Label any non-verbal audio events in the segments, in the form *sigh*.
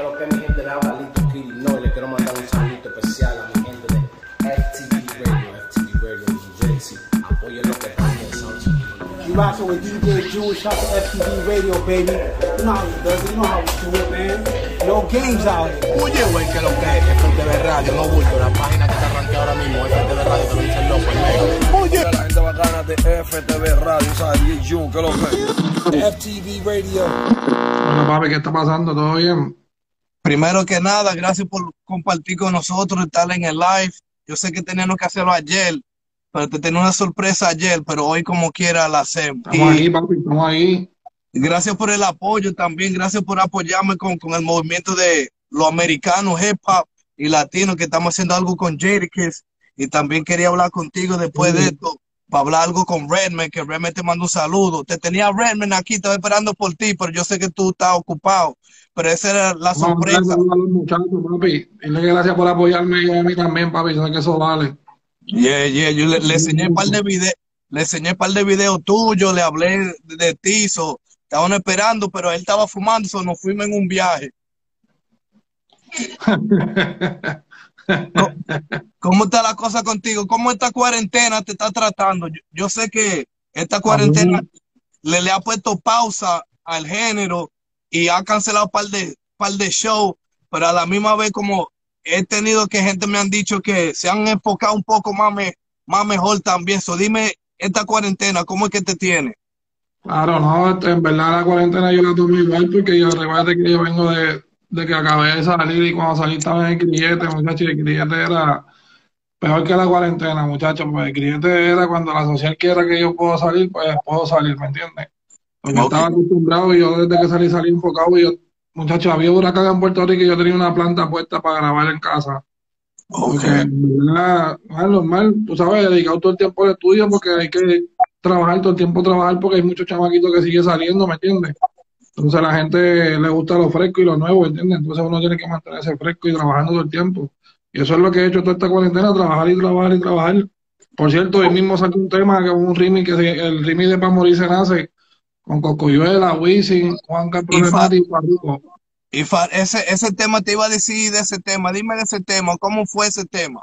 Pero que mi gente le habla Lito Kill, no, y le quiero mandar un saludito especial a mi gente de FTV Radio, FTV Radio New Jersey. Apoyen lo que están pensando. You rockin' with DJ Jewish Shout to FTV Radio, baby. You know how it does it. You know how we do it, man. No games out here. Oye, güey, que lo que es FTV Radio, no bulto, la página que te arranqué ahora mismo, FTV Radio, te lo dice el loco, el negro. Oye, la gente bacana de FTV Radio, ¿sabes? DJ Jun, que lo que FTV Radio. Bueno, papi, ¿qué está pasando? ¿Todo bien? Primero que nada, gracias por compartir con nosotros, estar en el live. Yo sé que teníamos que hacerlo ayer, pero te tenía una sorpresa ayer, pero hoy como quiera la hacemos. Estamos Y ahí, papi, estamos ahí. gracias por el apoyo también, gracias por apoyarme con, con el movimiento de los americanos, hip hop y latinos, que estamos haciendo algo con Jadakiss. Y también quería hablar contigo después de esto, para hablar algo con Redman, que Redman te manda un saludo. Te tenía Redman aquí, estaba esperando por ti, pero yo sé que tú estás ocupado. Pero esa era la sorpresa. a los muchachos, papi. Gracias por apoyarme y a mí también, papi. Yo sé que eso vale. Yeah, yeah, yo le, le enseñé un par de videos, le enseñé un par de videos tuyos, le hablé de, de ti, so, estaban esperando, pero él estaba fumando, so nos fuimos en un viaje. ¿Cómo, *laughs* cómo está la cosa contigo? ¿Cómo esta cuarentena te está tratando? Yo, yo sé que esta cuarentena le, le ha puesto pausa al género y ha cancelado un par de, par de shows, pero a la misma vez como he tenido que gente me han dicho que se han enfocado un poco más, me- más mejor también. So, dime, esta cuarentena, ¿cómo es que te tiene? Claro, no, este, en verdad la cuarentena yo la tomé igual porque yo recuerdo que yo vengo de, de que acabé de salir y cuando salí estaba en el grillete, muchachos, el grillete era peor que la cuarentena, muchachos, pues el era cuando la social quiera que yo pueda salir, pues puedo salir, ¿me entiendes? Porque estaba acostumbrado y yo desde que salí salí enfocado y yo, muchachos, había huracán en Puerto Rico y yo tenía una planta puesta para grabar en casa. Porque en verdad, normal, tú sabes, dedicado todo el tiempo al estudio porque hay que trabajar todo el tiempo, trabajar porque hay muchos chamaquitos que siguen saliendo, ¿me entiendes? Entonces a la gente le gusta lo fresco y lo nuevo, ¿entiendes? Entonces uno tiene que mantenerse fresco y trabajando todo el tiempo. Y eso es lo que he hecho toda esta cuarentena, trabajar y trabajar y trabajar. Por cierto, hoy mismo saqué un tema, un remix, que se- el remix de Pa' Morir se nace, con Cocoyuela, Wisin, Juan Y Problemático y Farruko. Y Fa- ese, ese tema te iba a decir de ese tema, dime de ese tema, ¿cómo fue ese tema?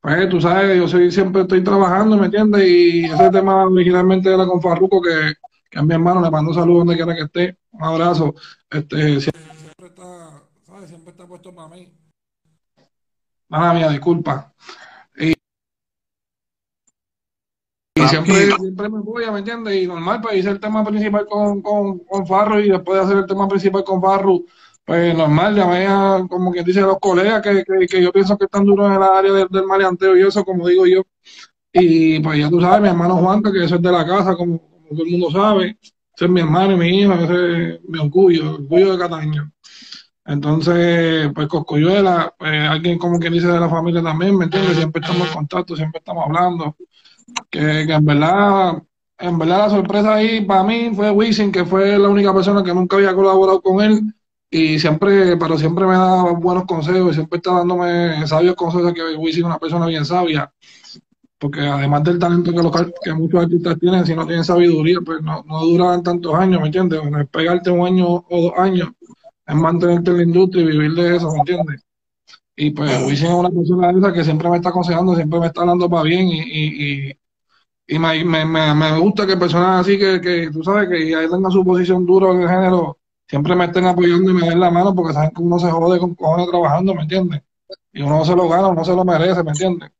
Pues tú sabes, yo soy, siempre estoy trabajando, ¿me entiendes? Y ese tema originalmente era con Farruko, que, que es mi hermano, le mando saludos donde quiera que esté, un abrazo. Este, siempre, siempre está, ¿sabes? Siempre está puesto para mí. Mala mía, disculpa. Y, siempre, siempre me apoya, ¿me entiendes? Y normal, pues hice el tema principal con, con, con Farru y después de hacer el tema principal con Farru, pues normal, llamé a, como quien dice, a los colegas que, que, que yo pienso que están duros en el área del, del maleanteo y eso, como digo yo. Y pues ya tú sabes, mi hermano Juanca, que eso es de la casa, como, como todo el mundo sabe, ese es mi hermano y mi hijo, ese es mi orgullo, el orgullo de Cataño. Entonces, pues Coscoyuela, pues alguien como quien dice de la familia también, ¿me entiendes? Siempre estamos en contacto, siempre estamos hablando. Que, en verdad, en verdad la sorpresa ahí para mí fue Wisin, que fue la única persona que nunca había colaborado con él y siempre, pero siempre me da buenos consejos, siempre está dándome sabios consejos, que Wisin es una persona bien sabia, porque además del talento que, los, que muchos artistas tienen, si no tienen sabiduría, pues no, no duran tantos años, ¿me entiendes? No es pegarte un año o dos años, es mantenerte en la industria y vivir de eso, ¿me entiendes? Y pues Wisin es una persona de esa que siempre me está aconsejando, siempre me está hablando para bien y, y, y, me, me, me gusta que personas así que, que tú sabes que ahí tengan su posición dura en el género, siempre me estén apoyando y me den la mano porque saben que uno se jode con cojones trabajando, ¿me entiendes? Y uno se lo gana, uno se lo merece, ¿me entiendes?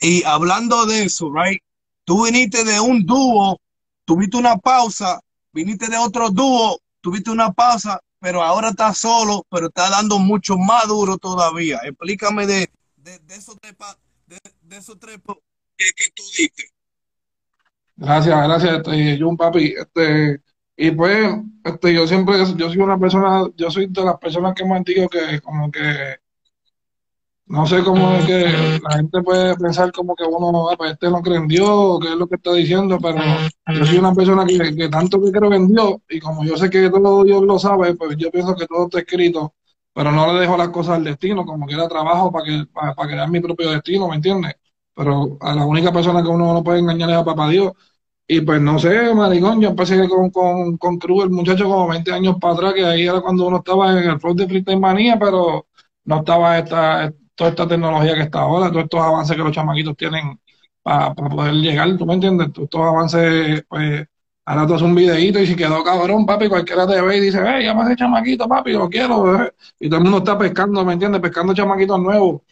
Y hablando de eso, right? Tú viniste de un dúo, tuviste una pausa, viniste de otro dúo, tuviste una pausa, pero ahora estás solo, pero estás dando mucho más duro todavía. Explícame de, de, de esos tres, de, de esos tres que, tú diste. Gracias, gracias, este, Jun, papi. Este, y pues, este, yo siempre, yo soy una persona, yo soy de las personas que me digo que como que, no sé cómo es que la gente puede pensar como que uno, ah, pues este no cree en Dios, o qué es lo que está diciendo, pero yo soy una persona que, que tanto que creo en Dios, y como yo sé que todo Dios lo sabe, pues yo pienso que todo está escrito, pero no le dejo las cosas al destino, como que era trabajo para que, para, para crear mi propio destino, ¿me entiendes? Pero a la única persona que uno no puede engañar es a papá Dios. Y pues no sé, maricón, yo empecé con, con, con Cruz, el muchacho como 20 años para atrás, que ahí era cuando uno estaba en el flow de Freestyle Manía, pero no estaba esta, toda esta tecnología que está ahora, todos estos avances que los chamaquitos tienen para poder llegar, ¿tú me entiendes? Todos estos avances, pues, ahora tú haces un videíto y si quedó cabrón, papi, cualquiera te ve y dice, hey, llama ese chamaquito, papi, lo quiero, y todo el mundo está pescando, ¿me entiendes? Pescando chamaquitos nuevos.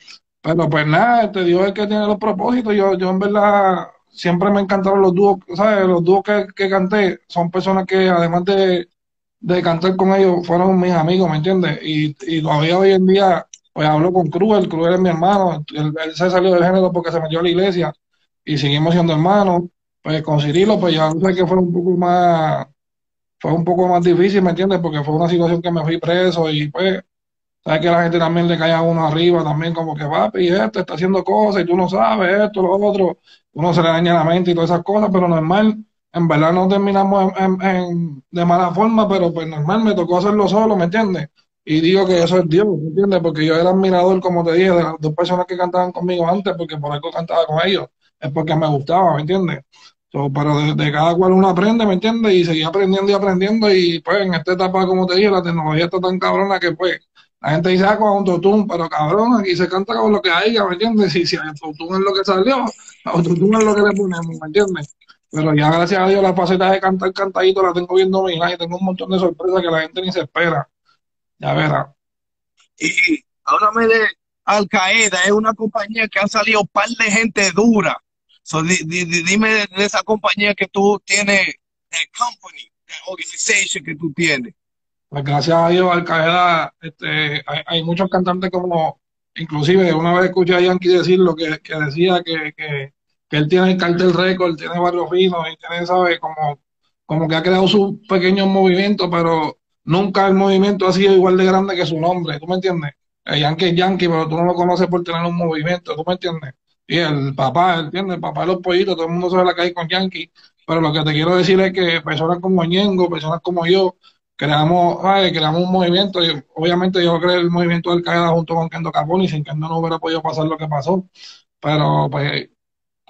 Pero pues nada, este Dios es el que tiene los propósitos, yo, yo en verdad siempre me encantaron los dúos, ¿sabes? Los dúos que, que canté son personas que además de, de cantar con ellos fueron mis amigos, ¿me entiendes? Y todavía hoy en día, pues hablo con Cruz, Cruz es mi hermano, él, se salió del género porque se metió a la iglesia y seguimos siendo hermanos. Pues con Cirilo, pues ya sé que fue un poco más, fue un poco más difícil, ¿me entiendes? Porque fue una situación que me fui preso y pues sabes que la gente también le cae a uno arriba, también como que va, y esto está haciendo cosas y tú no sabes esto, lo otro, uno se le daña la mente y todas esas cosas, pero normal, en verdad no terminamos en, de mala forma, pero pues normal me tocó hacerlo solo, ¿me entiendes? Y digo que eso es Dios, ¿me entiendes? Porque yo era admirador, como te dije, de las dos personas que cantaban conmigo antes, porque por algo cantaba con ellos, es porque me gustaba, ¿me entiendes? pero de, cada cual uno aprende, ¿me entiendes? Y seguía aprendiendo y aprendiendo y pues en esta etapa, como te dije, la tecnología está tan cabrona que pues la gente dice, ah, con autotune, pero cabrón, aquí se canta con lo que haya, ¿me entiendes? Y si autotune es lo que salió, autotune es lo que le ponemos, ¿me entiendes? Pero ya gracias a Dios la faceta de cantar cantadito la tengo bien dominada y tengo un montón de sorpresas que la gente ni se espera. Ya verá. Y háblame de Al Qaeda, es una compañía que ha salido un par de gente dura. dime de, esa compañía que tú tienes, de company, de organization que tú tienes. Pues gracias a Dios, Al Qaeda, este, hay, muchos cantantes como, inclusive una vez escuché a Yankee decir lo que, que decía que, que, que, él tiene el cartel récord, tiene varios finos y tiene, ¿sabes? Como, como que ha creado sus pequeños movimientos, pero nunca el movimiento ha sido igual de grande que su nombre, ¿tú me entiendes? El Yankee es Yankee, pero tú no lo conoces por tener un movimiento, ¿tú me entiendes? Y el papá, ¿entiendes? El papá de los pollitos, todo el mundo sabe la calle con Yankee, pero lo que te quiero decir es que personas como Ñengo, personas como yo, creamos, creamos un movimiento. Y obviamente yo creé el movimiento del Qaeda junto con Kendo Caponi, sin Kendo no hubiera podido pasar lo que pasó. Pero pues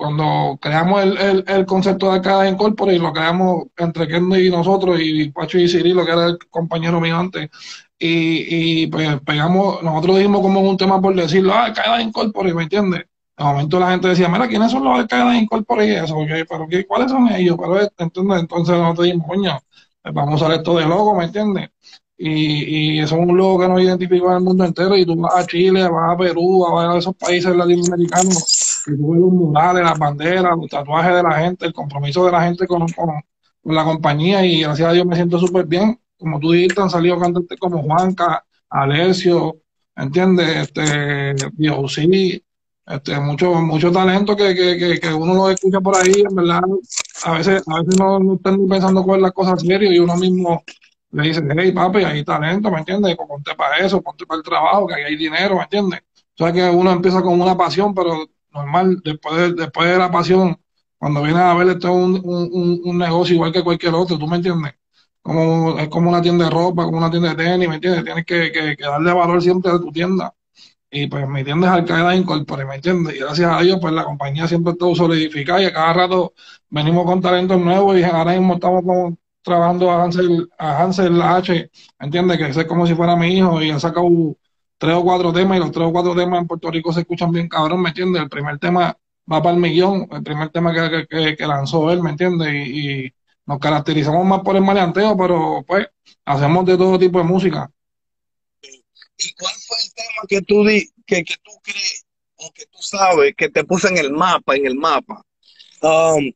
cuando creamos el, el, concepto de Al-Qaeda Incorporated, lo creamos entre Kendo y nosotros, y Pacho y Cirilo, que era el compañero mío antes, y, y pues pegamos, nosotros dijimos como un tema por decirlo, ah, Al-Qaeda Incorporated, ¿me entiendes? De momento la gente decía, mira, ¿quiénes son los Al-Qaeda Incorporated? Eso, pero ¿qué, ¿cuáles son ellos? Pero entonces, entonces nosotros dijimos, coño, pues vamos a usar esto de logo, ¿me entiendes? Y, y eso es un logo que nos identifica en el mundo entero. Y tú vas a Chile, vas a Perú, vas a esos países latinoamericanos, ves los murales, las banderas, los tatuajes de la gente, el compromiso de la gente con, la compañía. Y gracias a Dios me siento súper bien. Como tú dijiste, han salido cantantes como Juanca, Alessio, ¿entiendes? Este, sí este, mucho, mucho talento que, que, que, uno lo escucha por ahí, en verdad, a veces, a veces no, no están pensando cuál es la cosa serio y uno mismo le dice, hey papi, hay talento, ¿me entiendes? Ponte para eso, ponte para el trabajo, que ahí hay dinero, ¿me entiendes? O sea que uno empieza con una pasión, pero normal, después de, después de la pasión, cuando vienes a ver esto es un, un, un, negocio igual que cualquier otro, ¿tú me entiendes? Como, es como una tienda de ropa, como una tienda de tenis, ¿me entiendes? Tienes que, que, darle valor siempre a tu tienda y pues mi tienda es Al-Qaeda Incorporated, ¿me entiendes? Y gracias a ellos, pues la compañía siempre estuvo solidificada y a cada rato venimos con talentos nuevos y ahora mismo estamos trabajando a Hansel, a Hansel H, ¿me entiendes? Que es como si fuera mi hijo y ha sacado tres o cuatro temas y los tres o cuatro temas en Puerto Rico se escuchan bien cabrón, ¿me entiendes? El primer tema va para el millón, el primer tema que, lanzó él, ¿me entiendes? Y, nos caracterizamos más por el maleanteo, pero pues hacemos de todo tipo de música. ¿Y cuál fue el tema que tú, di, que, tú crees o que tú sabes que te puso en el mapa, en el mapa? Um,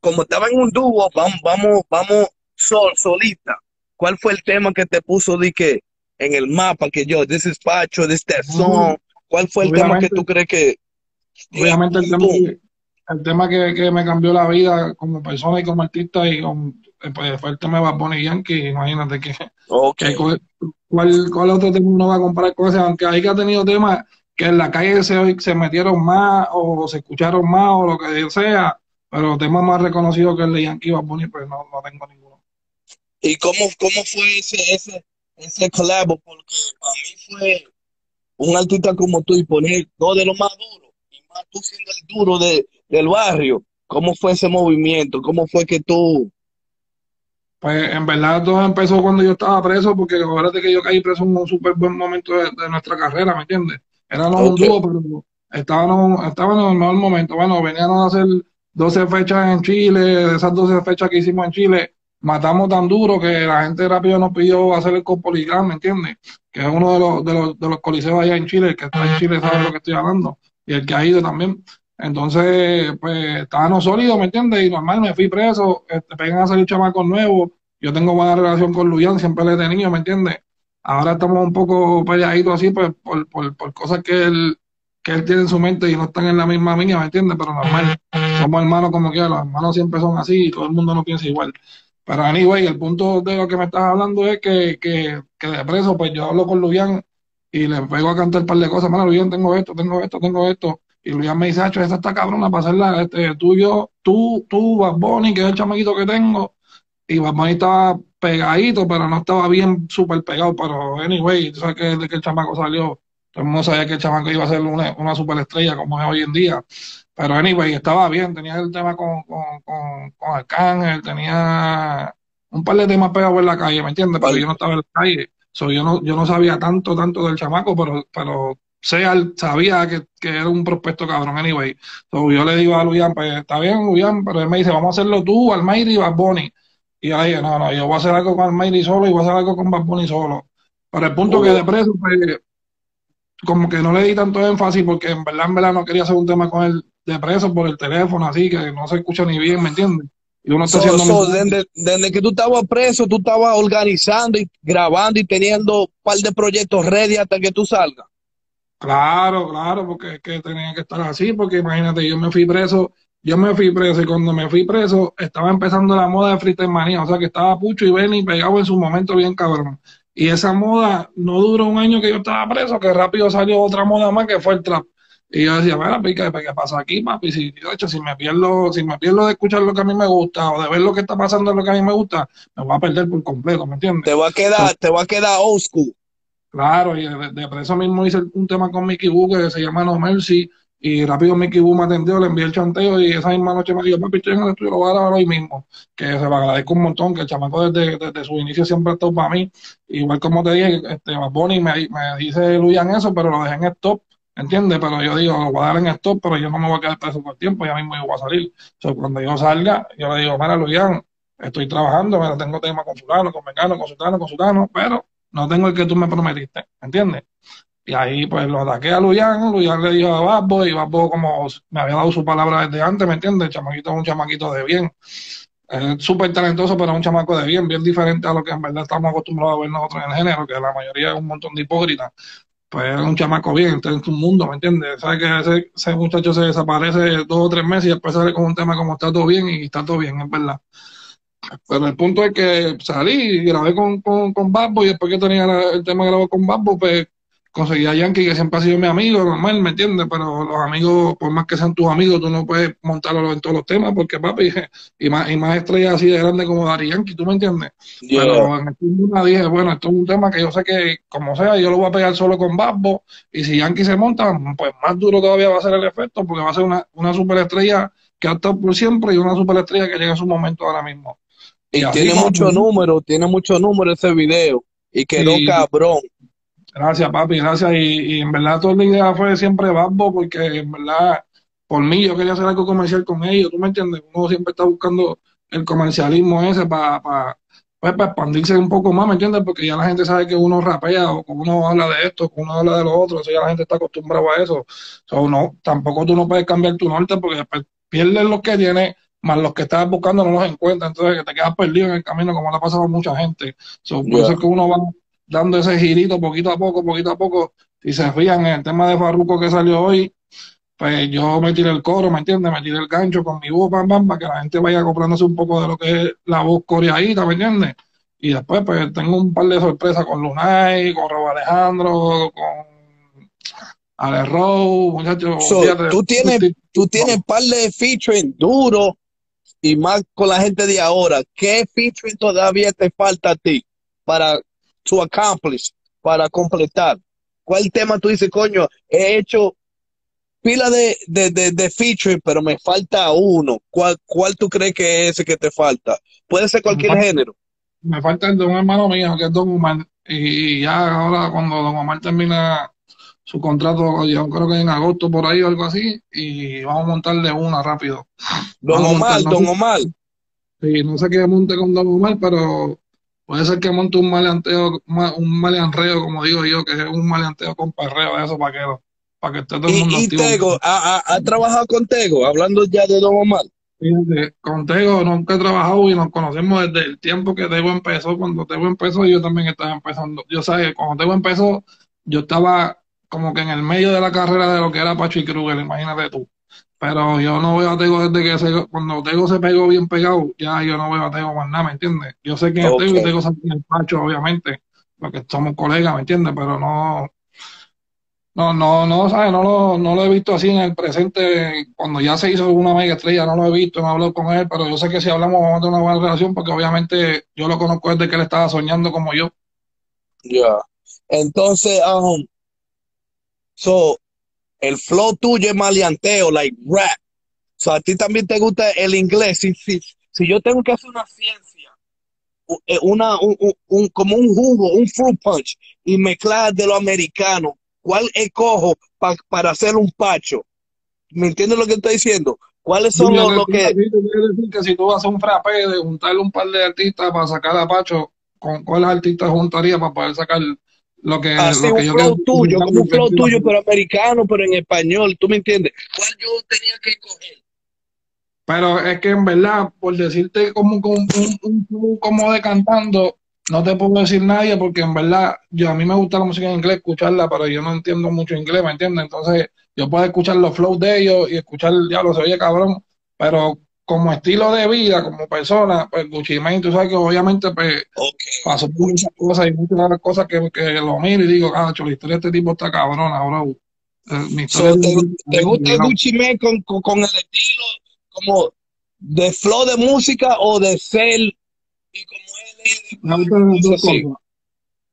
como estaba en un dúo, vamos, vamos, vamos sol, solita. ¿Cuál fue el tema que te puso di que en el mapa que yo, this is Pacho, this is song? ¿Cuál fue el tema que tú crees que obviamente el tema, que, el tema que, que, me cambió la vida como persona y como artista y con, pues, fue el tema de Bad Yankee, imagínate que, okay. que ¿Cuál, ¿Cuál otro tema uno va a comparar con ese? Aunque hay que ha tenido temas que en la calle se, se metieron más o se escucharon más o lo que sea, pero temas más reconocidos que el de Yankee va pues no, no tengo ninguno. ¿Y cómo, cómo fue ese, ese, ese collab? Porque para mí fue un artista como tú y poner dos de los más duros, y más tú siendo el duro de, del barrio, ¿Cómo fue ese movimiento? ¿Cómo fue que tú... Pues en verdad todo empezó cuando yo estaba preso, porque acuérdate que yo caí preso en un súper buen momento de, nuestra carrera, ¿me entiendes? Éramos un dúo, pero estábamos, estábamos en el mejor momento. Bueno, venían a hacer 12 fechas en Chile, de esas 12 fechas que hicimos en Chile, matamos tan duro que la gente rápido nos pidió hacer el Copolicán, ¿me entiendes? Que es uno de los, de los, de los coliseos allá en Chile, el que está en Chile sabe lo que estoy hablando, y el que ha ido también. Entonces, pues estábamos sólidos, ¿me entiendes? Y normal, me fui preso, este, pegan a salir chamacos nuevos. Yo tengo buena relación con Luyan, siempre le he tenido, ¿me entiendes? Ahora estamos un poco peleaditos así, pues, por, por, cosas que él, que él tiene en su mente y no están en la misma línea, ¿me entiendes? Pero normal, somos hermanos como quiera, los hermanos siempre son así y todo el mundo no piensa igual. Pero anyway, el punto de lo que me estás hablando es que, que, que de preso, pues yo hablo con Luyan y le pego a cantar un par de cosas, mano, Luyan, tengo esto, tengo esto, tengo esto y Luis me dice, Hacho, esa está cabrona para hacerla, este, tú, yo, tú, tú, Bad Bunny, que es el chamaquito que tengo. Y Bad estaba pegadito, pero no estaba bien súper pegado. Pero, anyway, tú sabes que desde que el chamaco salió, todo el mundo sabía que el chamaco iba a ser una, una superestrella como es hoy en día. Pero, anyway, estaba bien, tenía el tema con, con, con, con Arcángel, tenía un par de temas pegados en la calle, ¿me entiendes? Pero yo no estaba en la calle. So, yo, no, yo no sabía tanto, tanto del chamaco, pero, pero sea, sabía que, que, era un prospecto cabrón, anyway. So, yo le digo a Luian, pues está bien, Luian, pero él me dice, vamos a hacerlo tú, Almayri y Bad Bunny. Y yo le dije, no, no, yo voy a hacer algo con Almayri solo y voy a hacer algo con Bad Bunny solo. Pero el punto que de preso, pues, como que no le di tanto énfasis porque en verdad, en verdad no quería hacer un tema con él de preso por el teléfono, así que no se escucha ni bien, ¿me entiendes? Y uno está haciendo desde, desde, que tú estabas preso, tú estabas organizando y grabando y teniendo un par de proyectos ready hasta que tú salgas. Claro, claro, porque es que tenía que estar así, porque imagínate, yo me fui preso, yo me fui preso y cuando me fui preso estaba empezando la moda de freestyle manía, o sea que estaba Pucho y Benny pegado en su momento bien cabrón. Y esa moda no duró un año que yo estaba preso, que rápido salió otra moda más que fue el trap. Y yo decía, mira, ¿qué, ¿qué pasa aquí, papi? Si, de hecho, si me pierdo, si me pierdo de escuchar lo que a mí me gusta o de ver lo que está pasando en lo que a mí me gusta, me voy a perder por completo, ¿me entiendes? Te va a quedar, te va a quedar old school. Claro, y de, por eso mismo hice un tema con Mickey Boo que se llama No Mercy. Y rápido Mickey Boo me atendió, le envié el chanteo y esa misma noche me dijo, papi, estoy en el estudio, lo voy a grabar hoy mismo. Que se lo agradezco un montón, que el chamaco desde, desde su inicio siempre ha estado para mí. Igual como te dije, este, Bonnie me, me dice Luyan eso, pero lo dejé en stop, ¿entiendes? Pero yo digo, lo voy a dar en stop, pero yo no me voy a quedar preso por tiempo, ya mismo yo voy a salir. Cuando yo salga, yo le digo, mira, Luyan, estoy trabajando, mira, tengo tema con fulano, con mecano, con sultano, con sultano, pero no tengo el que tú me prometiste, ¿entiendes? Y ahí pues lo ataqué a Luyan, Luyan le dijo a Babbo y Babbo como me había dado su palabra desde antes, ¿me entiendes? El chamaquito es un chamaquito de bien. Es súper talentoso, pero es un chamaco de bien, bien diferente a lo que en verdad estamos acostumbrados a ver nosotros en el género, que la mayoría es un montón de hipócritas. Pues es un chamaco bien, está en su mundo, ¿me entiendes? Sabes que ese, ese muchacho se desaparece dos o tres meses y después sale con un tema como está todo bien y está todo bien, es verdad. Pero el punto es que salí y grabé con, con, con Babbo y después que tenía el tema grabado con Babbo, pues conseguí a Yankee, que siempre ha sido mi amigo, normal, ¿me entiendes? Pero los amigos, por más que sean tus amigos, tú no puedes montarlo en todos los temas, porque papi, *laughs* y más, y más estrellas así de grandes como Dari Yankee, ¿tú me entiendes? Pero en el dije, bueno, esto es un tema que yo sé que, como sea, yo lo voy a pegar solo con Babbo, y si Yankee se monta, pues más duro todavía va a ser el efecto, porque va a ser una, una superestrella que ha estado por siempre y una superestrella que llega a su momento ahora mismo. Y, tiene mucho número, tiene mucho número ese video. Y quedó cabrón. Gracias, papi, gracias. Y, en verdad toda la idea fue siempre Babbo, porque en verdad, por mí, yo quería hacer algo comercial con ellos, ¿tú me entiendes? Uno siempre está buscando el comercialismo ese para pues, para expandirse un poco más, ¿me entiendes? Porque ya la gente sabe que uno rapea o que uno habla de esto, que uno habla de lo otro, eso ya la gente está acostumbrada a eso. O no, tampoco tú no puedes cambiar tu norte porque después pierdes lo que tienes más los que estás buscando no los encuentras, entonces que te quedas perdido en el camino, como le ha pasado a mucha gente. So, Por eso es que uno va dando ese girito poquito a poco, poquito a poco. Si se fían en el tema de Farruko que salió hoy, pues yo me tiré el coro, ¿me entiendes? Me tiré el gancho con mi voz, pam, pam, para que la gente vaya comprándose un poco de lo que es la voz coreadita, ¿me entiendes? Y después, pues tengo un par de sorpresas con Lunay, con Robo Alejandro, con Ale Rowe, muchachos. tú tienes, tú tienes un par de featuring duro y más con la gente de ahora, ¿qué featuring todavía te falta a ti para to accomplish, para completar? ¿Cuál tema tú dices, coño, he hecho pila de, de, de, de featuring, pero me falta uno. ¿Cuál, ¿Cuál tú crees que es ese que te falta? Puede ser cualquier Me falta- género. Me falta el de un hermano mío, que es Don Omar. Y ya ahora, cuando Don Omar termina su contrato, yo creo que en agosto por ahí o algo así, y vamos a montarle una rápido. Don Vamos Omar, montar, no Don sé- Omar. Sí, no sé qué monte con Don Omar, pero puede ser que monte un maleanteo, ma- un maleanreo, como digo yo, que es un maleanteo con perreo de esos vaqueros, para que esté todo el mundo Y, y activo. Tego, ¿ha, ha, ha trabajado con Tego? Hablando ya de Don Omar. Fíjate, con Tego nunca he trabajado y nos conocemos desde el tiempo que Tego empezó. Cuando Tego empezó, yo también estaba empezando. Yo sabes, cuando Tego empezó, yo estaba como que en el medio de la carrera de lo que era Pacho y Kruger, imagínate tú. Pero yo no veo a Tego desde que se, cuando Tego se pegó bien pegado, ya yo no veo a Tego más nada, ¿me entiendes? Yo sé quién es Tego y. Tego sabe quién es Pacho, obviamente, porque somos colegas, ¿me entiendes? Pero no, no, no, no, ¿sabes? No lo, no lo he visto así en el presente. Cuando ya se hizo una mega estrella, no lo he visto, no he hablado con él, pero yo sé que si hablamos vamos a tener una buena relación porque obviamente yo lo conozco desde que él estaba soñando como yo. Ya. Entonces, um, so, el flow tuyo es maleanteo, like rap. So, a ti también te gusta el inglés. Si, si, si yo tengo que hacer una ciencia, eh, una, un, un- un- como un jugo, un fruit punch, y mezclar de lo americano, ¿cuál escojo pa- para hacer un pacho? ¿Me entiendes lo que estoy diciendo? ¿Cuáles son los, los que... Decir que si tú vas a un frappé de juntarle un par de artistas para sacar a Pacho, ¿con cuáles artistas juntaría para poder sacar lo que, lo un yo flow tuyo, como un flow tuyo, pero americano, pero en español, ¿tú me entiendes? ¿Cuál yo tenía que escoger? Pero es que en verdad, por decirte como, como, un, un flow como de cantando, no te puedo decir nadie porque en verdad yo a mí me gusta la música en inglés, escucharla, pero yo no entiendo mucho inglés, ¿me entiendes? Entonces yo puedo escuchar los flows de ellos y escuchar, diablo, se oye cabrón, pero como estilo de vida, como persona, pues Gucci Mane, tú sabes que obviamente pues Ok. pasó por muchas cosas y muchas cosas que, que lo miro y digo, ah, la historia de este tipo está cabrona, bro. Eh, So, ¿te, gusta Gucci Mane con, con, con el estilo como de flow de música o de ser y como él es? Me gustan las dos cosas.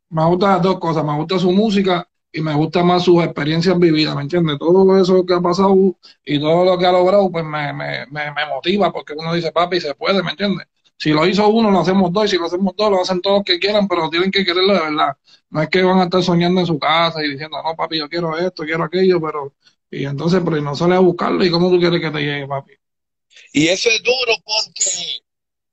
Me gustan las dos cosas. Me gusta su música y me gusta más sus experiencias vividas, ¿me entiendes? Todo eso que ha pasado y todo lo que ha logrado, pues me, me, me, me motiva porque uno dice, papi, se puede, ¿me entiendes? Si lo hizo uno, lo hacemos dos, y si lo hacemos dos, lo hacen todos los que quieran, pero tienen que quererlo de verdad. No es que van a estar soñando en su casa y diciendo, no, papi, yo quiero esto, quiero aquello, pero... Y entonces, pero no sale a buscarlo, ¿y cómo tú quieres que te llegue, papi? Y eso es duro porque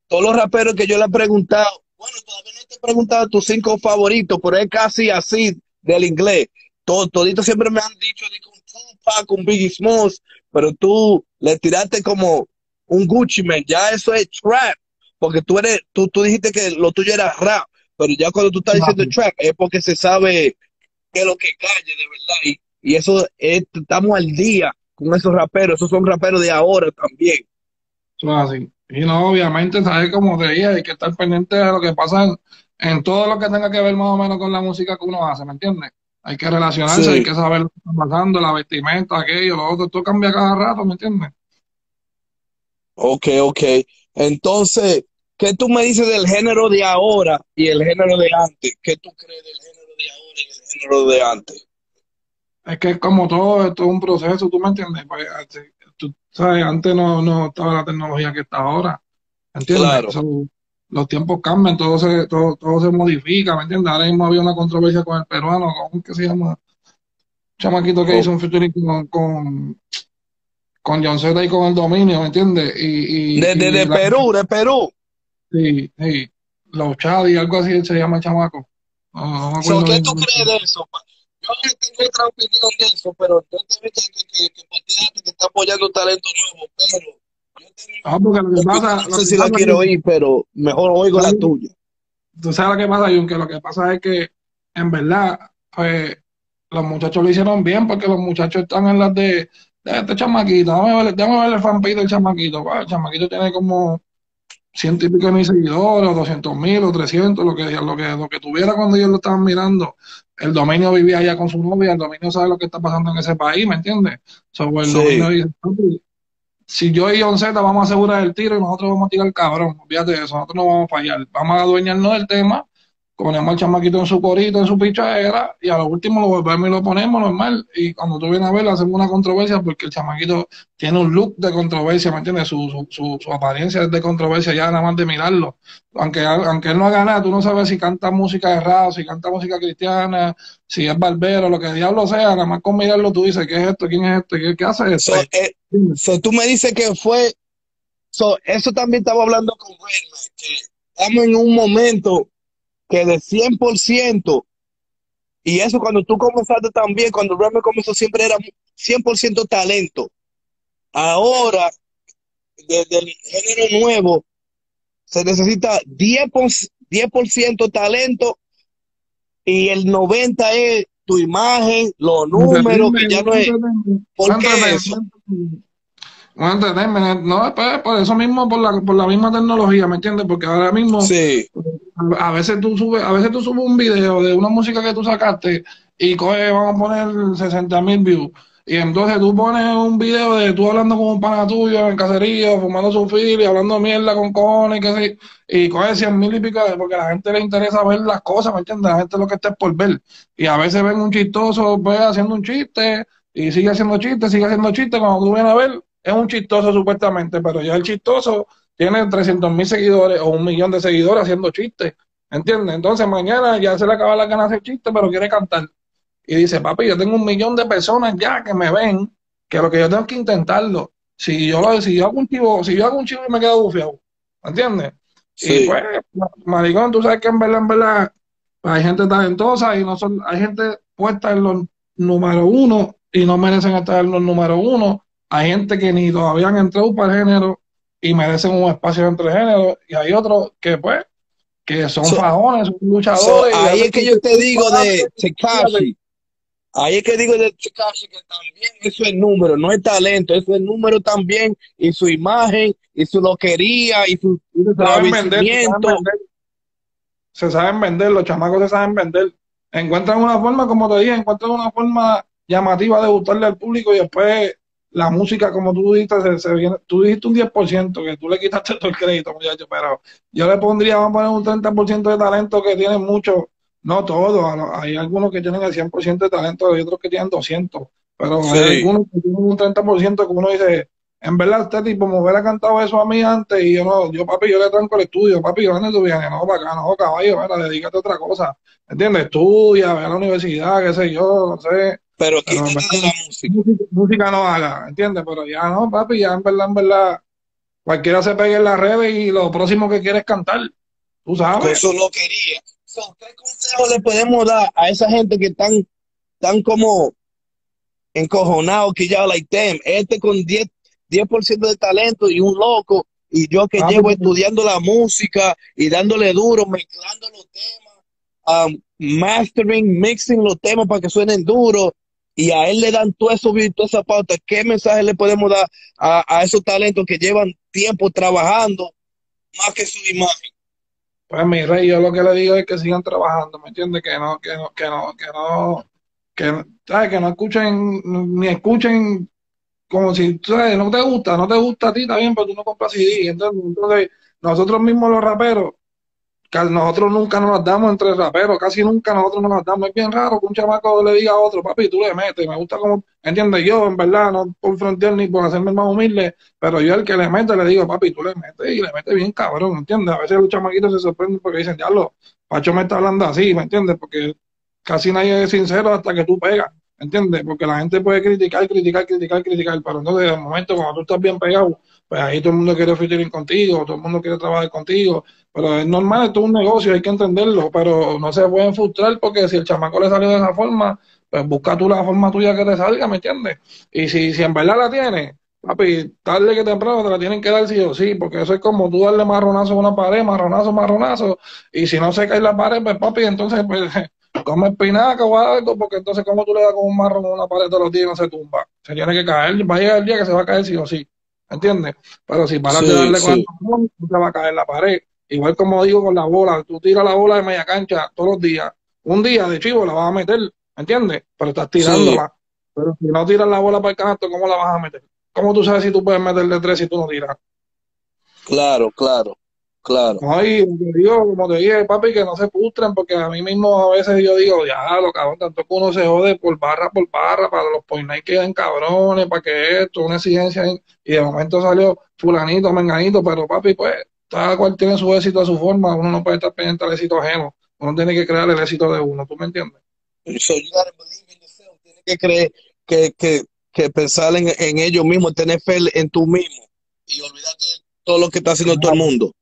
todos los raperos que yo le he preguntado, bueno, todavía no te he preguntado tus cinco favoritos, pero es casi así del inglés. Todo, toditos siempre me han dicho digo, un Tupac, un Biggie Smalls, pero tú le tiraste como un Gucci Man, ya eso es trap, porque tú eres, tú, tú dijiste que lo tuyo era rap, pero ya cuando tú estás diciendo trap es porque se sabe qué es lo que calle de verdad, y, y eso es, estamos al día con esos raperos, esos son raperos de ahora también. Eso es así. Y no, obviamente, sabes como te dije, hay que estar pendiente de lo que pasa en, todo lo que tenga que ver más o menos con la música que uno hace, ¿me entiendes? Hay que relacionarse, Sí. hay que saber lo que está pasando, la vestimenta, aquello, lo otro, todo cambia cada rato, ¿me entiendes? Ok, ok. Entonces, ¿qué tú me dices del género de ahora y el género de antes? ¿Qué tú crees del género de ahora y el género de antes? Es que es como todo, esto es un proceso, ¿tú me entiendes? Pues, tú sabes, antes no, no estaba la tecnología que está ahora, ¿entiendes? Claro. So, los tiempos cambian, todo se, todo, todo se modifica, ¿me entiendes? Ahora mismo había una controversia con el peruano, ¿cómo que se llama? Un chamaquito que Oh. hizo un featuring con, con, con John Z y con el dominio, ¿me entiendes? Y, y, De, de, y de la- Perú, de Perú. Sí, sí. Los Chadi, algo así se llama el chamaco. No, no So, ¿Qué tú crees de eso? Yo no tengo otra opinión de eso, pero yo vi que, que, que, que que está apoyando talento nuevo, pero Ah, porque lo que pasa, no sé si la quiero oír, pero mejor oigo la tuya. tú sabes lo que pasa, Jun, que lo que pasa es que en verdad, pues los muchachos lo hicieron bien porque los muchachos están en las de, de este chamaquito, déjame ver, déjame ver el fanpage del chamaquito, Pues, el chamaquito tiene como ciento y pico de mil seguidores, o doscientos mil, o trescientos, lo que, lo que, lo que tuviera cuando ellos lo estaban mirando. El dominio vivía allá con su novia, el dominio sabe lo que está pasando en ese país, ¿me entiendes? So, el Sí. dominio dice, "Papi, si yo y Z vamos a asegurar el tiro y nosotros vamos a tirar el cabrón, de eso, nosotros no vamos a fallar, vamos a adueñarnos del tema ponemos al chamaquito en su corito, en su pichadera, y a lo último lo volvemos y lo ponemos normal. Y cuando tú vienes a ver, hacemos una controversia porque el chamaquito tiene un look de controversia, ¿me entiendes? Su, su, su, apariencia es de controversia ya nada más de mirarlo. Aunque, aunque él no haga nada, tú no sabes si canta música de rap, si canta música cristiana, si es barbero, lo que diablo sea, nada más con mirarlo tú dices, ¿qué es esto? ¿Quién es esto? ¿Qué, qué hace esto? So, eh, tú me dices que fue, so, eso también estaba hablando con Redman, que estamos en un momento que de 100%, y eso cuando tú comenzaste también, cuando me comenzó siempre era 100% talento. Ahora, desde el género nuevo, se necesita 10%, 10 talento y el 90% es tu imagen, los números, que ya no es... ¿Por qué eso? No, pues, por eso mismo, por la, por la misma tecnología, ¿me entiendes? Porque ahora mismo, sí. A veces tú subes, a veces tú subes un video de una música que tú sacaste y coge, vamos a poner 60 mil views. Y entonces tú pones un video de tú hablando con un pana tuyo en caserío, fumando su fil y hablando mierda con cojones y que sé, y coge 100 mil y pico, porque a la gente le interesa ver las cosas, ¿me entiendes? La gente lo que está es por ver. Y a veces ven un chistoso, pues, haciendo un chiste, y sigue haciendo chistes, sigue haciendo chistes, cuando tú vienes a ver, es un chistoso supuestamente, pero ya el chistoso tiene 300 mil seguidores o un millón de seguidores haciendo chistes, ¿entiendes? Entonces mañana ya se le acaba la ganas de hacer chistes, pero quiere cantar. Y dice, papi, yo tengo un millón de personas ya que me ven, que lo que yo tengo que intentarlo. Si yo, lo, si yo hago un chivo, si yo hago un chivo y me quedo bufiado, ¿entiendes? Y pues, maricón, tú sabes que en verdad, en verdad, hay gente talentosa y no son, hay gente puesta en los número uno y no merecen estar en los número uno hay gente que ni todavía han entrado para el género y merecen un espacio entre géneros, y hay otros que, pues, que son fajones, son luchadores. ahí es que yo te digo de Tekashi. Ahí es que digo de Tekashi que también eso es número, no es talento, eso es número también, y su imagen, y su loquería, y su se saben vender, se saben vender, los chamacos se saben vender. Encuentran una forma, como te dije, encuentran una forma llamativa de gustarle al público y después la música, como tú dijiste, se, viene, tú dijiste un 10%, que tú le quitaste todo el crédito, muchacho, pero yo le pondría, vamos a poner un 30% de talento que tienen mucho, no todos, hay algunos que tienen el 100% de talento y otros que tienen 200, pero hay algunos que tienen un 30% que uno dice, en verdad, este tipo me hubiera cantado eso a mí antes y yo no, yo papi, yo le tranco el estudio, papi, ¿dónde tú vienes? No, para acá, no, caballo, mira, dedícate a otra cosa, ¿entiendes? Estudia, ve a la universidad, qué sé yo, no sé, pero ¿qué de la música? música? no haga, ¿entiendes? Pero ya no, papi, ya en verdad, en verdad, cualquiera se pegue en las redes y lo próximo que quiere es cantar. Tú sabes. Pues eso lo quería. ¿Qué consejo le podemos dar a esa gente que están tan como encojonados que ya like them, este con 10, 10 de talento y un loco y yo que llevo estudiando la música y dándole duro, mezclando los temas, um, mastering, mixing los temas para que suenen duros y a él le dan todo eso, toda esa pauta, ¿qué mensaje le podemos dar a, esos talentos que llevan tiempo trabajando más que su imagen? Pues mi rey, yo lo que le digo es que sigan trabajando, ¿me entiendes? Que no, que no, que no, que no, que, ¿sabes? que no escuchen, ni escuchen como si, ¿sabes? No te gusta, no te gusta a ti, está bien, pero tú no compras CD. Entonces, entonces nosotros mismos los raperos nosotros nunca nos damos entre raperos, casi nunca nosotros nos damos. Es bien raro que un chamaco le diga a otro, papi, tú le metes, me gusta como, entiendes, yo en verdad, no por frontear ni por hacerme más humilde, pero yo el que le mete le digo, papi, tú le metes y le metes bien cabrón, ¿entiendes? A veces los chamaquitos se sorprenden porque dicen, ya lo, Pacho me está hablando así, ¿me entiendes? Porque casi nadie es sincero hasta que tú pegas, ¿entiendes? Porque la gente puede criticar, criticar, criticar, criticar, pero entonces de momento cuando tú estás bien pegado, pues ahí todo el mundo quiere featuring contigo, todo el mundo quiere trabajar contigo, pero es normal, esto es un negocio, hay que entenderlo, pero no se pueden frustrar porque si el chamaco le salió de esa forma, pues busca tú la forma tuya que te salga, ¿me entiendes? Y si, si en verdad la tienes, papi, tarde que temprano te la tienen que dar sí o sí, porque eso es como tú darle marronazo a una pared, marronazo, marronazo, y si no se cae la pared, pues papi, entonces pues *laughs* come espinaca o algo, porque entonces como tú le das con un marrón a una pared todos los días y no se tumba. Se tiene que caer, va a llegar el día que se va a caer sí o sí. ¿Entiendes? Pero si paras de darle sí. te va a caer la pared. Igual como digo con la bola, tú tiras la bola de media cancha todos los días. Un día de chivo la vas a meter, ¿entiendes? Pero estás tirándola. Pero si no tiras la bola para el canasto, ¿cómo la vas a meter? ¿Cómo tú sabes si tú puedes meter de tres si tú no tiras? Claro, claro. Claro. No, y te digo, como te dije, papi, que no se frustren, porque a mí mismo a veces yo digo, ya, lo cabrón, tanto que uno se jode por barra por barra, para los point que queden cabrones, para que esto, una exigencia, y de momento salió fulanito, menganito, pero papi, pues, cada cual tiene su éxito a su forma, uno no puede estar pendiente al éxito ajeno, uno tiene que crear el éxito de uno, ¿tú me entiendes? So you gotta believe in yourself. Tienes que creer, que, que, que pensar en, en ellos mismos, tener fe en tú mismo y olvidarte de todo lo que está haciendo todo el mundo.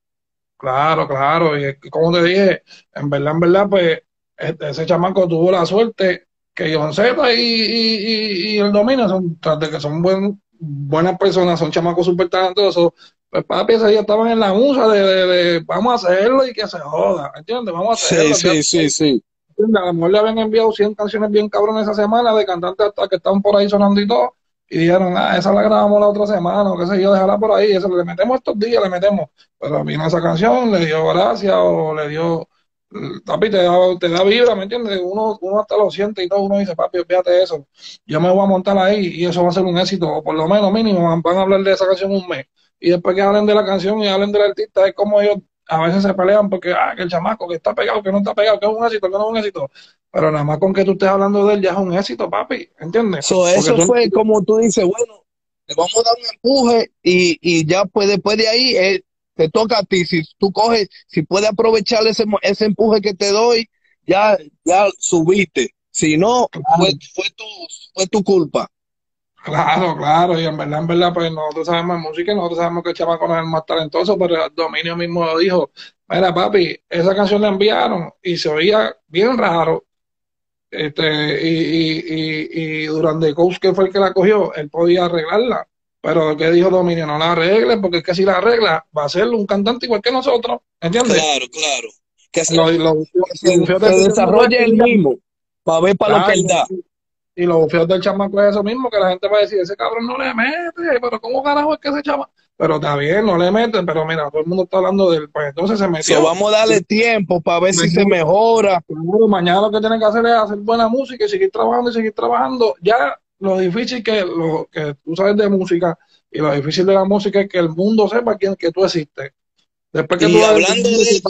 Claro, claro, y como te dije, en verdad, en verdad, pues este, ese chamaco tuvo la suerte que John Z y, y, y, y el Dominio son, tras de que son buen, buenas personas, son chamacos súper talentosos, pues papi, ese día estaban en la musa de, de, de vamos a hacerlo y que se joda, ¿entiendes? Vamos a hacerlo. Sí, sí, sí, sí. A lo mejor le habían enviado 100 canciones bien cabrones esa semana de cantantes hasta que estaban por ahí sonando y todo, y dijeron, ah, esa la grabamos la otra semana, o qué sé yo, déjala por ahí, eso le metemos estos días, le metemos. Pero vino esa canción, le dio gracia o le dio, papi, te da, te da vibra, ¿me entiendes? Uno, uno hasta lo siente y todo, uno dice, papi, fíjate eso, yo me voy a montar ahí y eso va a ser un éxito, o por lo menos mínimo van a hablar de esa canción un mes. Y después que hablen de la canción y hablen del artista, es como ellos a veces se pelean porque, ah, que el chamaco que está pegado, que no está pegado, que es un éxito, que no es un éxito. Pero nada más con que tú estés hablando de él ya es un éxito, papi, ¿entiendes? So, eso tú- fue como tú dices, bueno, le vamos a dar un empuje y, y ya pues después de ahí eh, te toca a ti. Si tú coges, si puedes aprovechar ese, ese empuje que te doy, ya, ya subiste. Si no, fue, fue, tu, fue tu culpa. Claro, claro, y en verdad, en verdad, pues nosotros sabemos de música y nosotros sabemos que el chamaco no es el más talentoso, pero el dominio mismo lo dijo. Mira, papi, esa canción la enviaron y se oía bien raro. Este, y, y, y, y durante Coach, que fue el que la cogió, él podía arreglarla. Pero ¿qué dijo Dominio? No la arregle, porque es que si la arregla, va a ser un cantante igual que nosotros, ¿entiendes? Claro, claro. Que se, Lo- lo- se- se del- desarrolle el mismo para ver para lo que él da. Y lo feo del chamaco es eso mismo, que la gente va a decir, ese cabrón no le mete, pero ¿cómo carajo es que ese chamaco? Pero está bien, no le meten, pero mira, todo el mundo está hablando del, pues entonces se metió. So, vamos a darle tiempo para ver si se mejora. Mañana lo que tienen que hacer es hacer buena música y seguir trabajando y seguir trabajando. Ya lo difícil que, lo, que tú sabes de música y lo difícil de la música es que el mundo sepa quién, que tú existes. Después que Y tú hablando de eso,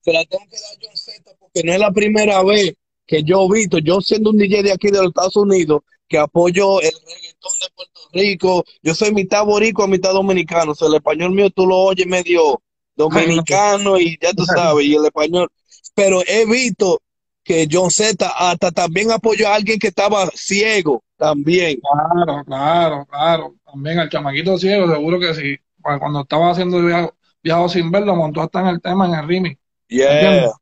se la tengo que dar John Z porque no es la primera vez que yo he visto, yo siendo un DJ de aquí de los Estados Unidos, que apoyo el reggaetón de Puerto Rico, yo soy mitad boricua, mitad dominicano, o sea, el español mío tú lo oyes medio dominicano y ya tú sabes, y el español, pero he visto que John Z hasta también apoyó a alguien que estaba ciego, también. Claro, claro, claro. También al chamaquito ciego, seguro que sí. Cu- Cuando estaba haciendo el viaje, viaje sin verlo, montó hasta en el tema, en el remix. Yeah.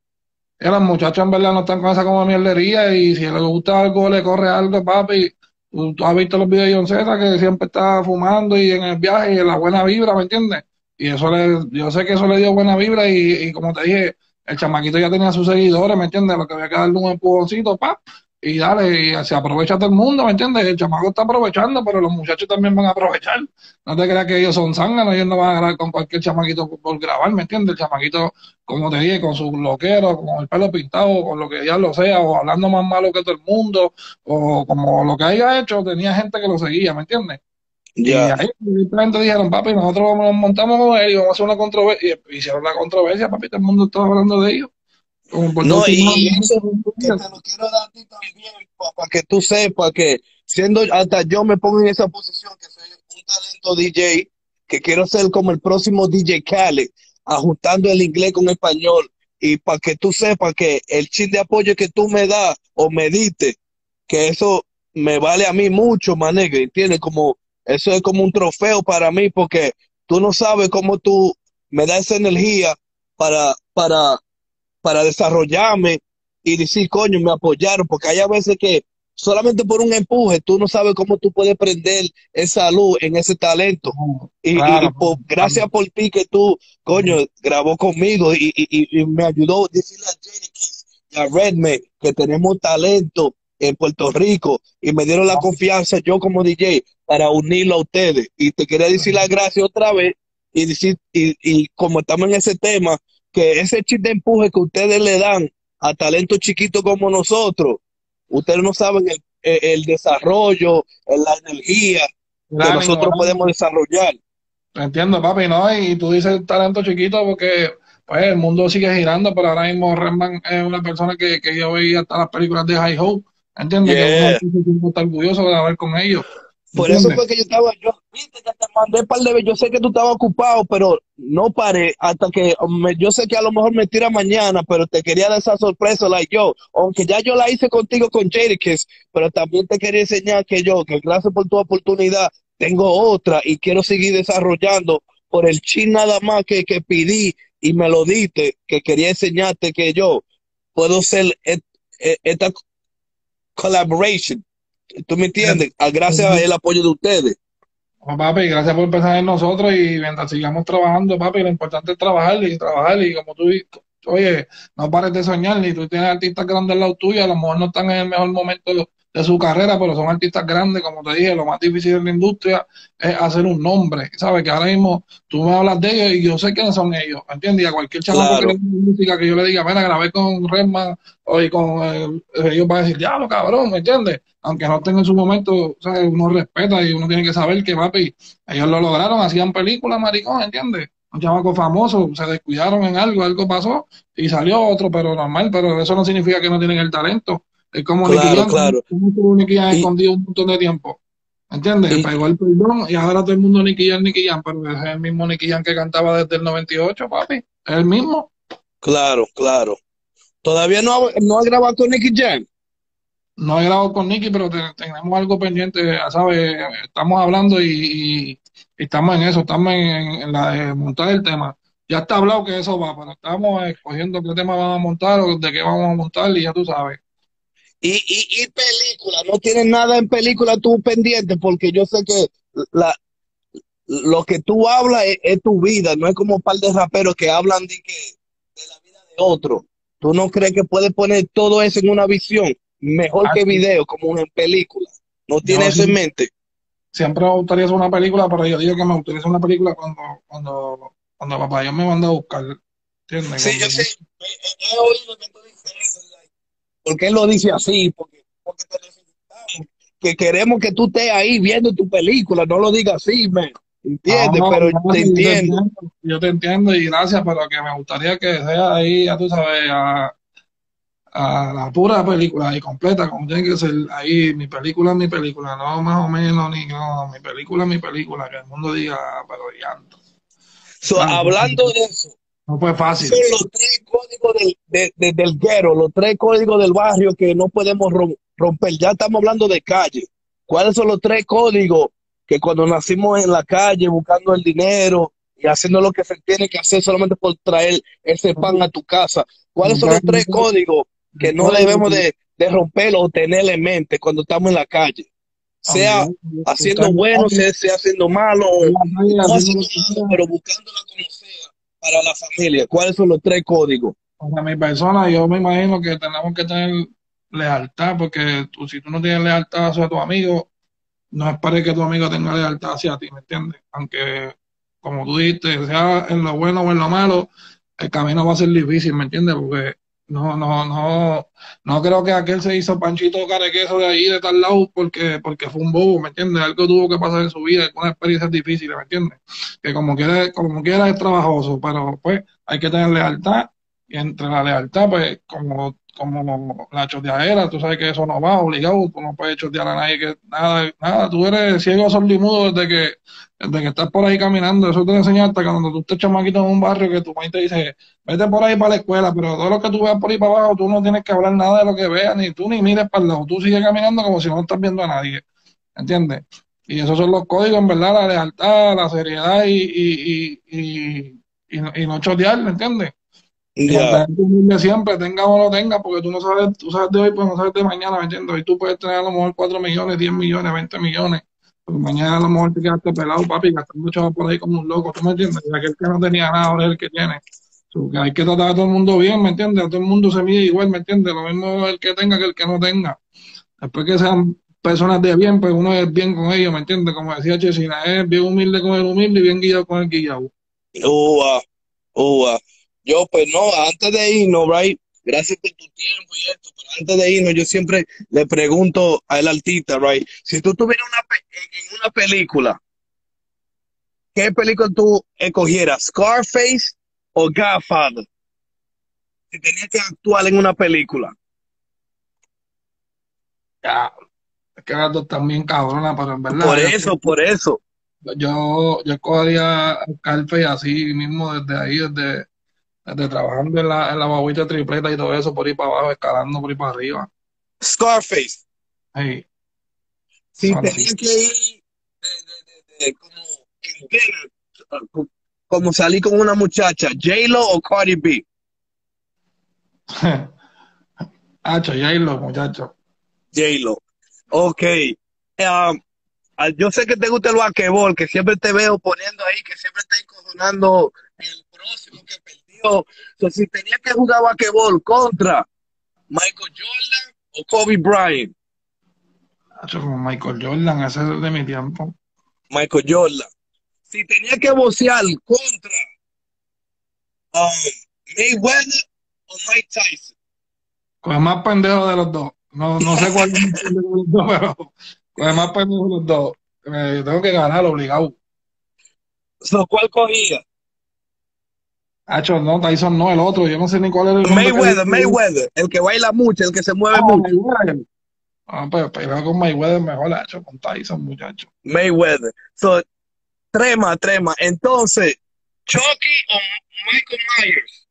Y los muchachos en verdad no están con esa como mierdería y si les gusta algo, le corre algo, papi. Tú, has visto los videos de John Z que siempre está fumando y en el viaje y en la buena vibra, ¿me entiendes? Y eso le, yo sé que eso le dio buena vibra y, y como te dije, el chamaquito ya tenía sus seguidores, ¿me entiendes? Lo que había que darle un empujoncito, pa, y dale, y se aprovecha todo el mundo, ¿me entiendes? El chamaco está aprovechando, pero los muchachos también van a aprovechar. No te creas que ellos son zánganos, ellos no van a grabar con cualquier chamaquito por, por grabar, ¿me entiendes? El chamaquito, como te dije, con sus loqueros, con el pelo pintado, con lo que ya lo sea, o hablando más malo que todo el mundo, o como lo que haya hecho, tenía gente que lo seguía, ¿me entiendes? Y ahí simplemente dijeron, papi, nosotros nos montamos con él y vamos a hacer una controversia. Y hicieron la controversia, papi, todo el mundo estaba hablando de ellos. No, y te lo quiero dar a ti también, para que tú sepas que siendo hasta yo me pongo en esa posición, que soy un talento DJ, que quiero ser como el próximo DJ Khaled, ajustando el inglés con español, y para que tú sepas que el chip de apoyo que tú me das o me diste, que eso me vale a mí mucho, manegre, ¿entiendes? Como, eso es como un trofeo para mí, porque tú no sabes cómo tú me das esa energía para, para, para desarrollarme y decir, coño, me apoyaron, porque hay a veces que solamente por un empuje, tú no sabes cómo tú puedes prender esa luz en ese talento. Y, y- Claro, y por- gracias por ti que tú, coño, grabó conmigo y, y- y- y me ayudó a decirle a Jenny y a Redman que tenemos talento en Puerto Rico y me dieron la confianza yo como DJ para unirlo a ustedes. Y te quería decir las gracias otra vez y decir, y, y como estamos en ese tema, que ese chip de empuje que ustedes le dan a talentos chiquitos como nosotros, ustedes no saben el, el- desarrollo, la energía que nosotros podemos desarrollar. Entiendo, papi, ¿no? Y tú dices talento chiquito porque pues el mundo sigue girando, pero ahora mismo Redman es una persona que, que yo veía hasta las películas de High Hope, ¿entiendes? Yeah. Que uno está orgulloso de haber con ellos. Por eso fue que yo estaba, yo, viste que te mandé un par de veces, yo sé que tú estabas ocupado, pero no paré hasta que, me- yo sé que a lo mejor me tira mañana, pero te quería dar esa sorpresa, like yo, aunque ya yo la hice contigo con Jadakiss, pero también te quería enseñar que yo, que gracias por tu oportunidad, tengo otra y quiero seguir desarrollando por el chin nada más que, que pedí y me lo diste, que quería enseñarte que yo puedo ser et- et- esta collaboration. ¿Tú me entiendes? Gracias al apoyo de ustedes. Pues, papi, gracias por pensar en nosotros y mientras sigamos trabajando, papi, lo importante es trabajar y trabajar y como tú, di- oye, no pares de soñar, ni tú tienes artistas grandes al lado tuyo, a lo mejor no están en el mejor momento de su carrera, pero son artistas grandes, como te dije, lo más difícil en la industria es hacer un nombre, ¿sabes? Que ahora mismo tú me hablas de ellos y yo sé quiénes son ellos, ¿entiendes? Y a cualquier Claro. que le música que yo le diga, mira, grabé con Redman o y con eh, ellos van a decir, diablo, cabrón, ¿me entiendes? Aunque no estén en su momento, ¿sabes? Uno respeta y uno tiene que saber que, papi, ellos lo lograron, hacían películas, maricón, ¿entiendes? Un chamaco famoso, se descuidaron en algo, algo pasó y salió otro, pero normal, pero eso no significa que no tienen el talento. Es como Claro, claro. como Nicky Jam escondido un montón de tiempo. ¿Entiendes? Y- Pegó el perdón y ahora todo el mundo Nicky Jam, Nicky Jam, pero es el mismo Nicky Jam que cantaba desde el 98, papi. Es el mismo. Claro, claro. Todavía no ha, no ha grabado con Nicky Jam. No he grabado con Nicky, pero te- tenemos algo pendiente, ya ¿sabes? Estamos hablando y, y- y estamos en eso, estamos en, en la de montar el tema. Ya está hablado que eso va, pero estamos escogiendo qué tema vamos a montar o de qué vamos a montar y ya tú sabes. Y, y, y película, no tienes nada en película tú pendiente, porque yo sé que la, lo que tú hablas es, es tu vida, no es como un par de raperos que hablan de, que, de la vida de otro. ¿Tú no crees que puedes poner todo eso en una visión mejor que video, como en película? ¿No tienes eso en sí. mente? Siempre me gustaría hacer una película, pero yo digo que me gustaría hacer una película cuando, cuando, cuando papá Dios me manda a buscar. ¿Entiendes? Sí, yo sé, he, oído que tú like, porque él lo dice así, porque, porque te necesitamos, que queremos que tú estés ahí viendo tu película, no lo digas así, man, ¿entiendes? No, Pero no, te entiendo. Yo te entiendo y gracias, pero que me gustaría que sea ahí, ya tú sabes, a, a la pura película y completa, como tiene que ser ahí, mi película mi película, no más o menos, ni no, mi película mi película, que el mundo diga, "Ah, pero llanto. So, hablando de eso, No fue fácil. son los tres códigos del, de- de- del guero, los tres códigos del barrio que no podemos rom- romper. Ya estamos hablando de calle. ¿Cuáles son los tres códigos que cuando nacimos en la calle buscando el dinero y haciendo lo que se tiene que hacer solamente por traer ese pan a tu casa? ¿Cuáles son los tres códigos que no debemos de, de romperlo o tener en mente cuando estamos en la calle? Sea haciendo bueno, sea, sea haciendo malo, no haciendo malo, pero buscándola como para la familia. ¿Cuáles son los tres códigos? Para mi persona, yo me imagino que tenemos que tener lealtad, porque tú, si tú no tienes lealtad hacia tu amigo, no esperes que tu amigo tenga lealtad hacia ti, ¿me entiendes? Aunque, como tú dijiste, sea en lo bueno o en lo malo, el camino va a ser difícil, ¿me entiendes? Porque no, no, no, no creo que aquel se hizo panchito carequeso de ahí, de tal lado, porque, porque fue un bobo, ¿me entiendes? Algo tuvo que pasar en su vida, una experiencia difícil, ¿me entiendes? Que como quiera, como quiera es trabajoso, pero pues hay que tener lealtad y entre la lealtad, pues, como, como la choteadera, tú sabes que eso no va obligado, tú no puedes chotear a nadie que nada, nada, tú eres ciego, sordo y mudo desde que, desde que estás por ahí caminando, eso te enseña hasta cuando tú estés chamaquito en un barrio que tu mamá te dice, vete por ahí para la escuela, pero todo lo que tú veas por ahí para abajo, tú no tienes que hablar nada de lo que veas, ni tú ni mires para el lado, tú sigues caminando como si no estás viendo a nadie, ¿entiendes? Y esos son los códigos, en verdad, la lealtad, la seriedad y, y, y, y, y no, chotear, ¿me entiendes? Y mantenerte humilde siempre, tenga o no tenga, porque tú no sabes, tú sabes de hoy, pues no sabes de mañana, ¿me entiendes? Hoy tú puedes tener a lo mejor 4 millones, 10 millones, 20 millones, pero mañana a lo mejor te quedaste pelado, papi, gastando chavos por ahí como un loco, ¿tú me entiendes? Y aquel que no tenía nada ahora es el que tiene. So, que hay que tratar a todo el mundo bien, ¿me entiendes? A todo el mundo se mide igual, ¿me entiendes? Lo mismo el que tenga que el que no tenga. Después que sean personas de bien, pues uno es bien con ellos, ¿me entiendes? Como decía Chesina, es bien humilde con el humilde y bien guiado con el guiado. ua, ua. Yo, pues no, antes de irnos, right, gracias por tu tiempo y esto, pero antes de irnos, yo siempre le pregunto al artista, right, si tú tuvieras una pe- en una película, ¿qué película tú escogieras? ¿Scarface o Godfather? Si tenía que actuar en una película. Ya, es que las dos también cabronas, pero en verdad. Por yo- eso, por eso. Yo, yo escogería Scarface así mismo desde ahí, desde, desde trabajando en la, en la babuita tripleta y todo eso, por ahí para abajo, escalando por ahí para arriba. Scarface. Hey, Si Ahora tenía sí. que ir de, de- de- de- como en como salí con una muchacha, J-Lo o Cardi B. *laughs* Hacho, J-Lo, muchachos. J-Lo. Ok. Um, ah, yo sé que te gusta el basquetbol, que siempre te veo poniendo ahí, que siempre está encojonando el próximo que So, si tenía que jugar basquetbol contra Michael Jordan o Kobe Bryant, como Michael Jordan, ese es de mi tiempo. Michael Jordan. Si tenía que boxear contra um, Mayweather o Mike Tyson. Con el más pendejo de los dos. No, no sé cuál es el más pendejo de los dos, pero con el más pendejo de los dos. Eh, tengo que ganar obligado. So, ¿Cuál cogía? Hacho, no, Tyson no, el otro. Yo no sé ni cuál es el Mayweather. Mayweather, el que baila mucho, el que se mueve Ah, mucho. Mayweather. Ah, pues pelea con Mayweather mejor, hacho, con Tyson, muchacho. Mayweather. So, trema, trema. Entonces, Chucky o Michael Myers.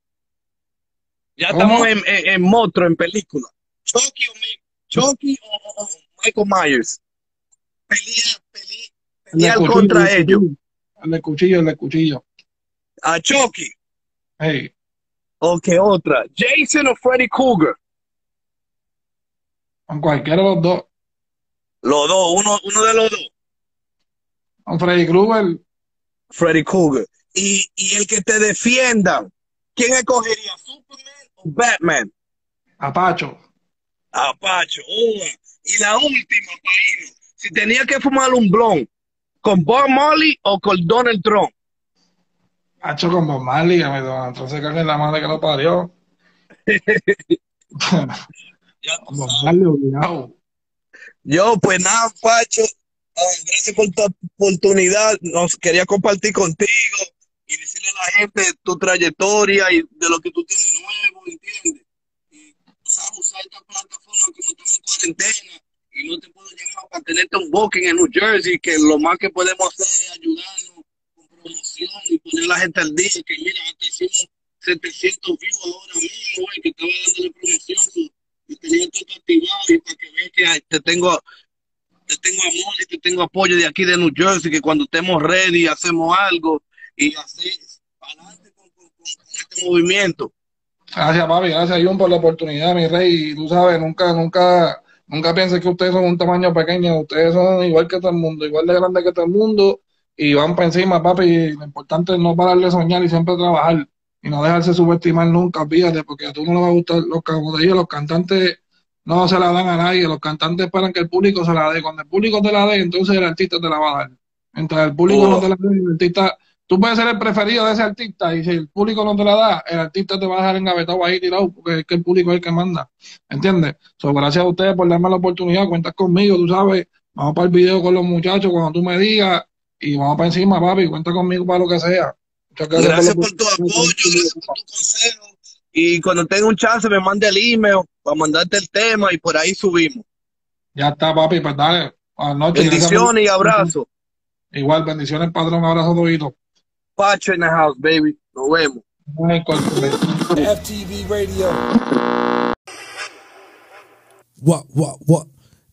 Ya ¿Cómo? estamos en, en, en monstruo, en película. Chucky o, Chucky o, o- Michael Myers. Pelea, pelea, El cuchillo, contra ellos. El de cuchillo, el de cuchillo. A Chucky. Hey, O que otra. Jason o Freddy Krueger. con cualquiera de los dos. Los dos, uno, uno de los dos. Con Freddy Krueger, Freddy Krueger. Y, y el que te defienda. ¿Quién escogería? ¿Superman o Batman? Apacho. Apacho, una. Y la última, Paino. Si tenía que fumar un blon, ¿con Bob Marley o con Donald Trump? Hacho con Bob Marley, entonces en la madre que lo parió. Bob. Marley obligado. Yo, pues nada, Pacho. ah, gracias por tu oportunidad. Nos quería compartir contigo y decirle a la gente tu trayectoria y de lo que tú tienes nuevo, ¿entiendes? Y sabes usar esta plataforma como estamos en cuarentena y no te puedo llamar para tenerte un booking en New Jersey, que lo más que podemos hacer es ayudarnos y poner a la gente al día, que mira, hicimos 700 views ahora mismo, güey, que estaba dándole promoción. y tenía todo activado y para que veas que te tengo te tengo amor y te tengo apoyo de aquí de New Jersey, que cuando estemos ready hacemos algo y así para adelante con este movimiento. Gracias, papi. Gracias, Jun, por la oportunidad, mi rey. Y tú sabes, nunca, nunca, nunca pienses que ustedes son un tamaño pequeño. Ustedes son igual que todo el mundo, igual de grande que todo el mundo. Y van para encima, papi. Lo importante es no pararle de soñar y siempre trabajar. Y no dejarse subestimar nunca, olvídate, porque a tú no le va a gustar los como te digo, los cantantes no se la dan a nadie. Los cantantes esperan que el público se la dé. Cuando el público te la dé, entonces el artista te la va a dar. Mientras el público Oh. no te la dé, el artista Tú puedes ser el preferido de ese artista y si el público no te la da, el artista te va a dejar engavetado ahí tirado porque es que el público es el que manda. ¿Entiendes? So, gracias a ustedes por darme la oportunidad. Cuentas conmigo, tú sabes. Vamos para el video con los muchachos cuando tú me digas y vamos para encima, papi. Cuenta conmigo para lo que sea. Muchas Gracias por tu apoyo, gracias por tu consejo. Y cuando tenga un chance me mande el email para mandarte el tema y por ahí subimos. Ya está, papi. Pues dale. Gracias Bendiciones y abrazos. Igual, bendiciones, padrón. Abrazo, todito. Pacho in the house, baby. Nos vemos. FTV Radio. What, what, what?